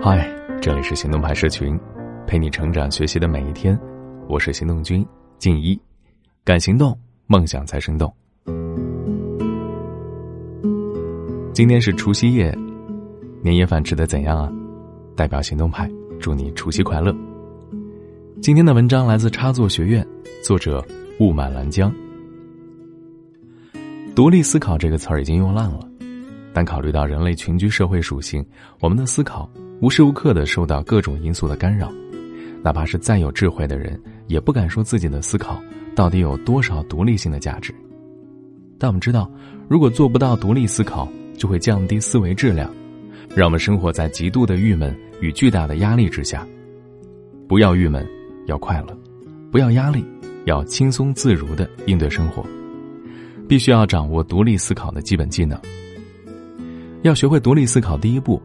嗨，这里是行动派社群，陪你成长学习的每一天。我是行动君静一，敢行动，梦想才生动。今天是除夕夜，年夜饭吃的怎样啊？代表行动派祝你除夕快乐。今天的文章来自插座学院，作者雾满兰江。独立思考这个词儿已经用烂了，但考虑到人类群居社会属性，我们的思考。无时无刻的受到各种因素的干扰，哪怕是再有智慧的人，也不敢说自己的思考到底有多少独立性的价值。但我们知道，如果做不到独立思考，就会降低思维质量，让我们生活在极度的郁闷与巨大的压力之下。不要郁闷，要快乐；不要压力，要轻松自如的应对生活。必须要掌握独立思考的基本技能。要学会独立思考，第一步。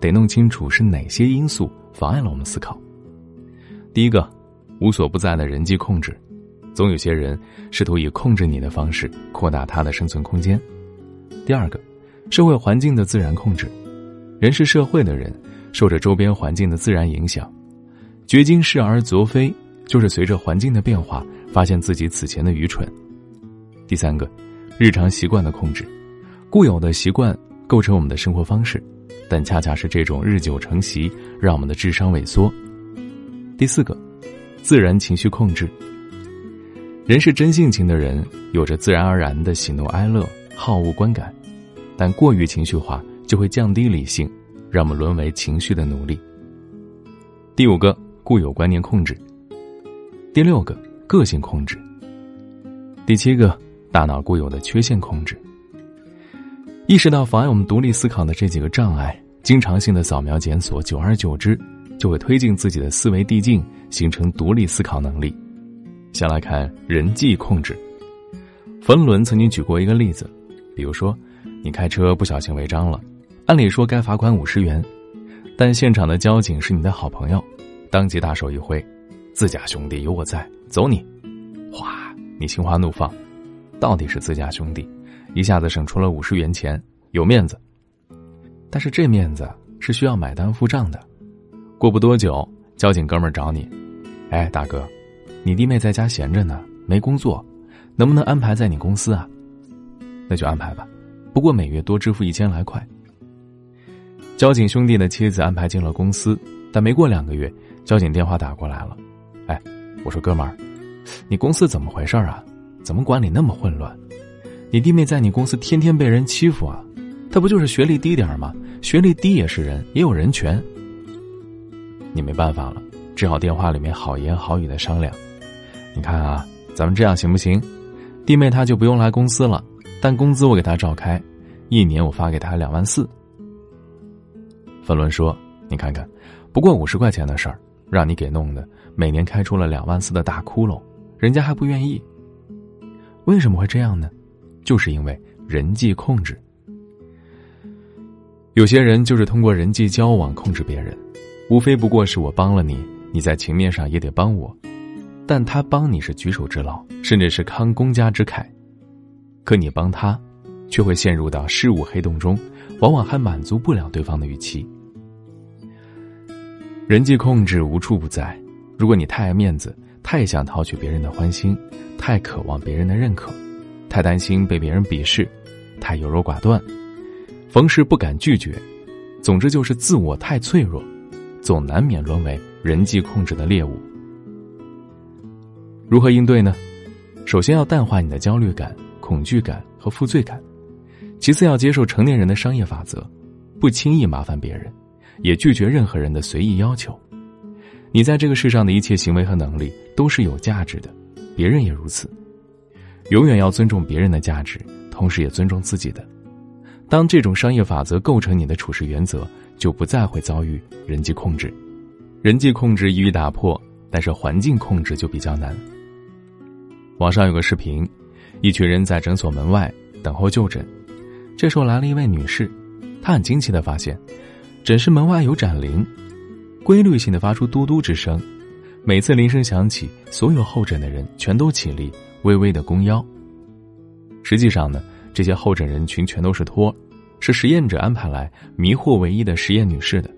得弄清楚是哪些因素妨碍了我们思考。第一个，无所不在的人际控制，总有些人试图以控制你的方式扩大他的生存空间。第二个，社会环境的自然控制，人是社会的人，受着周边环境的自然影响，掘金失而昨非，就是随着环境的变化，发现自己此前的愚蠢。第三个，日常习惯的控制，固有的习惯构成我们的生活方式。但恰恰是这种日久成习，让我们的智商萎缩。第四个，自然情绪控制。人是真性情的人，有着自然而然的喜怒哀乐、好恶观感，但过于情绪化就会降低理性，让我们沦为情绪的奴隶。第五个，固有观念控制。第六个，个性控制。第七个，大脑固有的缺陷控制。意识到妨碍我们独立思考的这几个障碍，经常性的扫描检索，久而久之，就会推进自己的思维递进，形成独立思考能力。先来看人际控制。冯仑曾经举过一个例子，比如说，你开车不小心违章了，按理说该罚款五十元，但现场的交警是你的好朋友，当即大手一挥：“自家兄弟有我在，走你！”哗，你心花怒放，到底是自家兄弟。一下子省出了五十元钱，有面子。但是这面子是需要买单付账的。过不多久，交警哥们儿找你，哎，大哥，你弟妹在家闲着呢，没工作，能不能安排在你公司啊？那就安排吧，不过每月多支付一千来块。交警兄弟的妻子安排进了公司，但没过两个月，交警电话打过来了，哎，我说哥们儿，你公司怎么回事啊？怎么管理那么混乱？你弟妹在你公司天天被人欺负啊，他不就是学历低点吗？学历低也是人，也有人权。你没办法了，只好电话里面好言好语的商量。你看啊，咱们这样行不行？弟妹她就不用来公司了，但工资我给她照开，一年我发给她两万四。芬伦说：“你看看，不过五十块钱的事儿，让你给弄的，每年开出了两万四的大窟窿，人家还不愿意。为什么会这样呢？”就是因为人际控制，有些人就是通过人际交往控制别人，无非不过是我帮了你，你在情面上也得帮我，但他帮你是举手之劳，甚至是康公家之慨，可你帮他，却会陷入到事物黑洞中，往往还满足不了对方的预期。人际控制无处不在，如果你太爱面子，太想讨取别人的欢心，太渴望别人的认可。太担心被别人鄙视，太优柔寡断，逢事不敢拒绝，总之就是自我太脆弱，总难免沦为人际控制的猎物。如何应对呢？首先要淡化你的焦虑感、恐惧感和负罪感，其次要接受成年人的商业法则，不轻易麻烦别人，也拒绝任何人的随意要求。你在这个世上的一切行为和能力都是有价值的，别人也如此。永远要尊重别人的价值，同时也尊重自己的。当这种商业法则构成你的处事原则，就不再会遭遇人际控制。人际控制易于打破，但是环境控制就比较难。网上有个视频，一群人在诊所门外等候就诊，这时候来了一位女士，她很惊奇的发现，诊室门外有盏铃，规律性的发出嘟嘟之声，每次铃声响起，所有候诊的人全都起立。微微的弓腰。实际上呢，这些候诊人群全都是托，是实验者安排来迷惑唯一的实验女士的。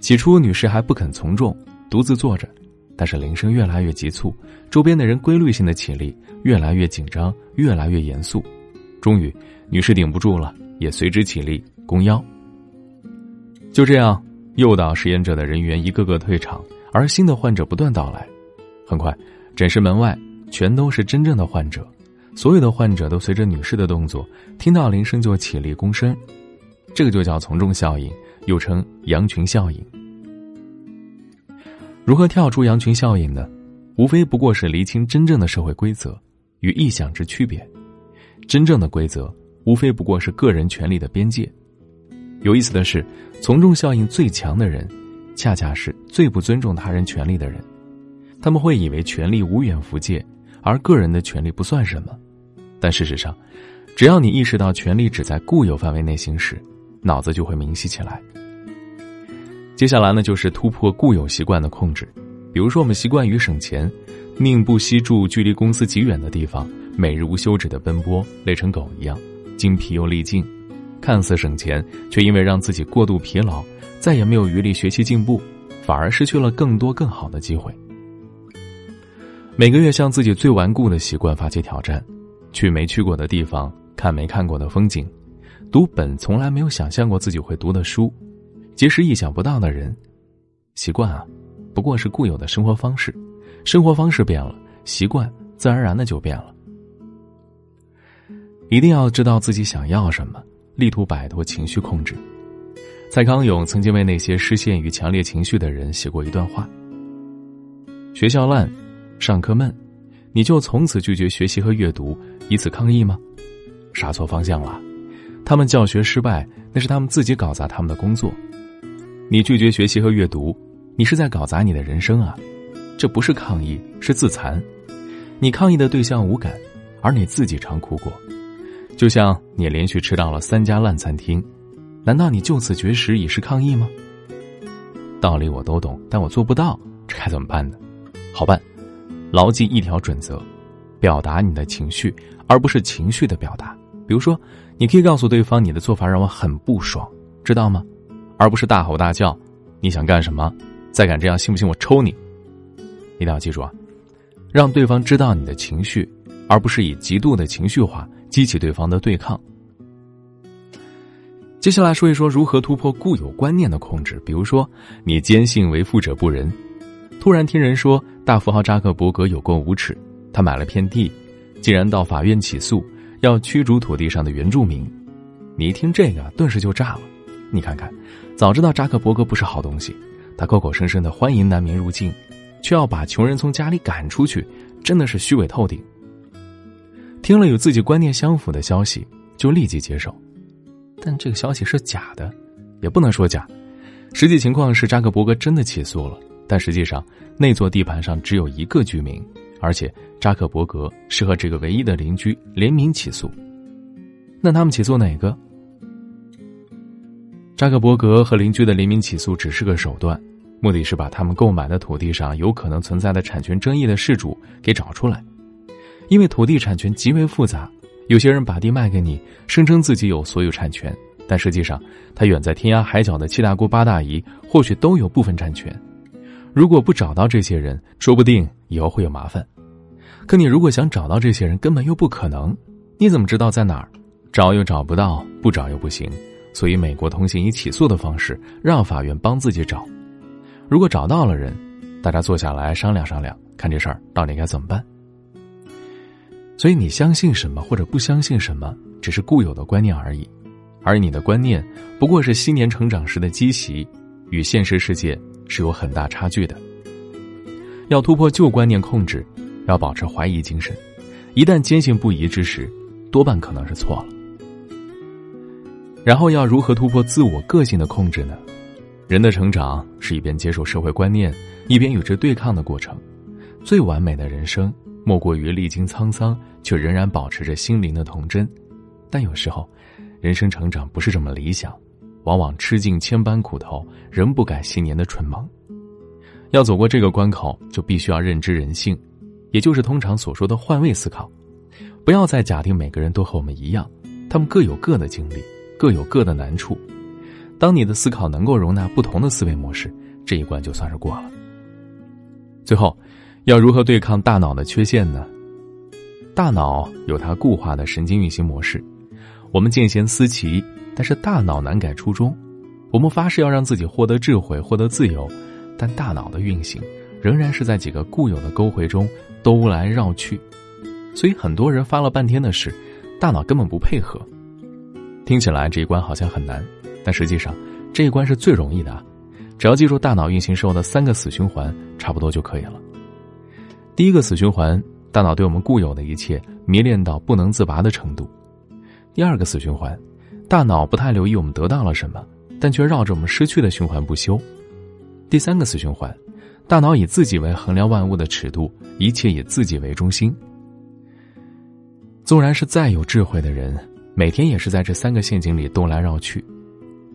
起初，女士还不肯从众，独自坐着，但是铃声越来越急促，周边的人规律性的起立越来越紧张，越来越严肃。终于，女士顶不住了，也随之起立弓腰。就这样，诱导实验者的人员一个个退场，而新的患者不断到来。很快，诊室门外全都是真正的患者，所有的患者都随着女士的动作，听到铃声就起立躬身。这个就叫从众效应，又称羊群效应。如何跳出羊群效应呢？无非不过是厘清真正的社会规则与臆想之区别。真正的规则，无非不过是个人权利的边界。有意思的是，从众效应最强的人，恰恰是最不尊重他人权利的人。他们会以为权利无远弗届，而个人的权利不算什么。但事实上，只要你意识到权利只在固有范围内行使，脑子就会明晰起来。接下来呢，就是突破固有习惯的控制。比如说，我们习惯于省钱，宁不惜住距离公司极远的地方，每日无休止的奔波，累成狗一样，精疲又力尽。看似省钱，却因为让自己过度疲劳，再也没有余力学习进步，反而失去了更多更好的机会。每个月向自己最顽固的习惯发起挑战，去没去过的地方，看没看过的风景。读本从来没有想象过自己会读的书，结识意想不到的人，习惯啊，不过是固有的生活方式，生活方式变了，习惯自然而然的就变了。一定要知道自己想要什么，力图摆脱情绪控制。蔡康永曾经为那些失陷于强烈情绪的人写过一段话：学校烂，上课闷，你就从此拒绝学习和阅读，以此抗议吗？杀错方向了。他们教学失败，那是他们自己搞砸他们的工作。你拒绝学习和阅读，你是在搞砸你的人生啊！这不是抗议，是自残。你抗议的对象无感，而你自己常哭过。就像你连续吃到了三家烂餐厅，难道你就此绝食以示抗议吗？道理我都懂，但我做不到，这该怎么办呢？好办，牢记一条准则：表达你的情绪，而不是情绪的表达。比如说，你可以告诉对方你的做法让我很不爽，知道吗？而不是大吼大叫。你想干什么？再敢这样，信不信我抽你？一定要记住啊，让对方知道你的情绪，而不是以极度的情绪化激起对方的对抗。接下来说一说如何突破固有观念的控制。比如说，你坚信为富者不仁，突然听人说大富豪扎克伯格有够无耻，他买了片地，竟然到法院起诉。要驱逐土地上的原住民，你一听这个，顿时就炸了。你看看，早知道扎克伯格不是好东西，他口口声声的欢迎难民入境，却要把穷人从家里赶出去，真的是虚伪透顶。听了与自己观念相符的消息，就立即接受，但这个消息是假的，也不能说假。实际情况是扎克伯格真的起诉了，但实际上那座地盘上只有一个居民。而且扎克伯格是和这个唯一的邻居联名起诉，那他们起诉哪个？扎克伯格和邻居的联名起诉只是个手段，目的是把他们购买的土地上有可能存在的产权争议的事主给找出来。因为土地产权极为复杂，有些人把地卖给你，声称自己有所有产权，但实际上他远在天涯海角的七大姑八大姨或许都有部分产权。如果不找到这些人，说不定以后会有麻烦。可你如果想找到这些人，根本又不可能。你怎么知道在哪儿？找又找不到，不找又不行。所以，美国通信以起诉的方式让法院帮自己找。如果找到了人，大家坐下来商量商量，看这事儿到底该怎么办。所以，你相信什么或者不相信什么，只是固有的观念而已。而你的观念不过是昔年成长时的积习，与现实世界。是有很大差距的。要突破旧观念控制，要保持怀疑精神。一旦坚信不疑之时，多半可能是错了。然后要如何突破自我个性的控制呢？人的成长是一边接受社会观念，一边与之对抗的过程。最完美的人生，莫过于历经沧桑，却仍然保持着心灵的童真。但有时候，人生成长不是这么理想。往往吃尽千般苦头，仍不改昔年的蠢萌。要走过这个关口，就必须要认知人性，也就是通常所说的换位思考。不要再假定每个人都和我们一样，他们各有各的经历，各有各的难处。当你的思考能够容纳不同的思维模式，这一关就算是过了。最后，要如何对抗大脑的缺陷呢？大脑有它固化的神经运行模式，我们见贤思齐，但是大脑难改初衷。我们发誓要让自己获得智慧，获得自由，但大脑的运行仍然是在几个固有的沟回中兜来绕去。所以很多人发了半天的誓，大脑根本不配合。听起来这一关好像很难。但实际上，这一关是最容易的，只要记住大脑运行时候的三个死循环，差不多就可以了。第一个死循环，大脑对我们固有的一切迷恋到不能自拔的程度；第二个死循环，大脑不太留意我们得到了什么，但却绕着我们失去的循环不休；第三个死循环，大脑以自己为衡量万物的尺度，一切以自己为中心。纵然是再有智慧的人，每天也是在这三个陷阱里兜来绕去。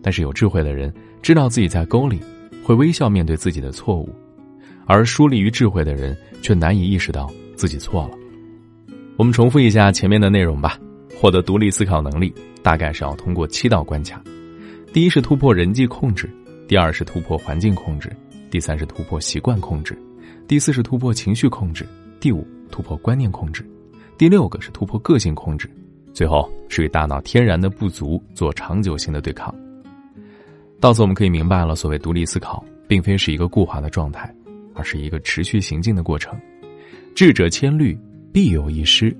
但是有智慧的人知道自己在沟里，会微笑面对自己的错误；而疏离于智慧的人却难以意识到自己错了。我们重复一下前面的内容吧。获得独立思考能力，大概是要通过七道关卡：第一是突破人际控制；第二是突破环境控制；第三是突破习惯控制；第四是突破情绪控制；第五突破观念控制；第六个是突破个性控制；最后是与大脑天然的不足做长久性的对抗。到此，我们可以明白了，所谓独立思考，并非是一个固化的状态，而是一个持续行进的过程。智者千虑，必有一失。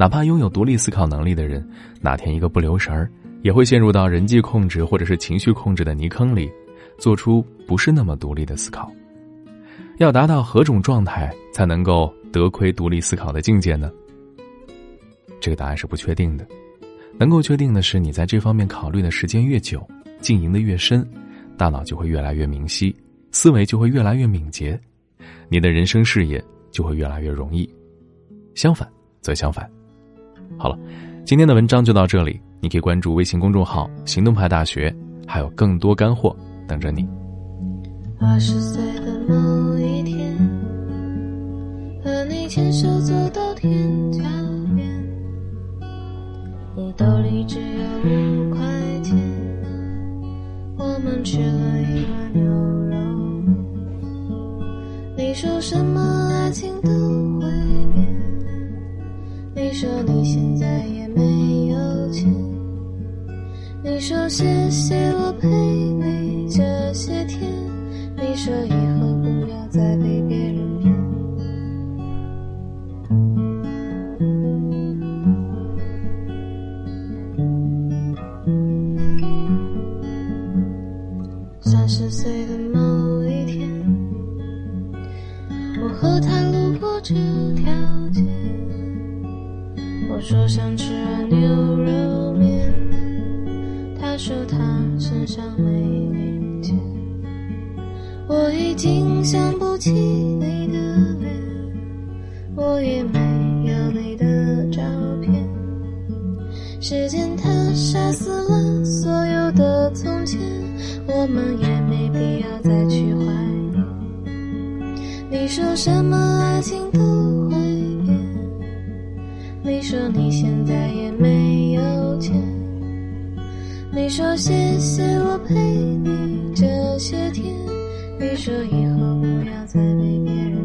哪怕拥有独立思考能力的人，哪天一个不留神儿，也会陷入到人际控制或者是情绪控制的泥坑里，做出不是那么独立的思考。要达到何种状态才能够得窥独立思考的境界呢？这个答案是不确定的。能够确定的是，你在这方面考虑的时间越久。经营的越深，大脑就会越来越明晰，思维就会越来越敏捷，你的人生事业就会越来越容易。相反则相反。好了，今天的文章就到这里，你可以关注微信公众号“行动派大学”，还有更多干货等着你。二十岁的某一天，和你牵手走到天桥边，你兜里只有五块钱。我们吃了一碗牛肉面。你说什么说你现在也没有钱。你说谢谢我陪你这些天。你说上没零钱。我已经想不起你的脸，我也没有你的照片。时间它杀死了所有的从前。我们也没必要再去怀念。你说什么爱情都会变。你说你现在也没有钱。你说谢谢我陪你这些天。你说以后不要再被别人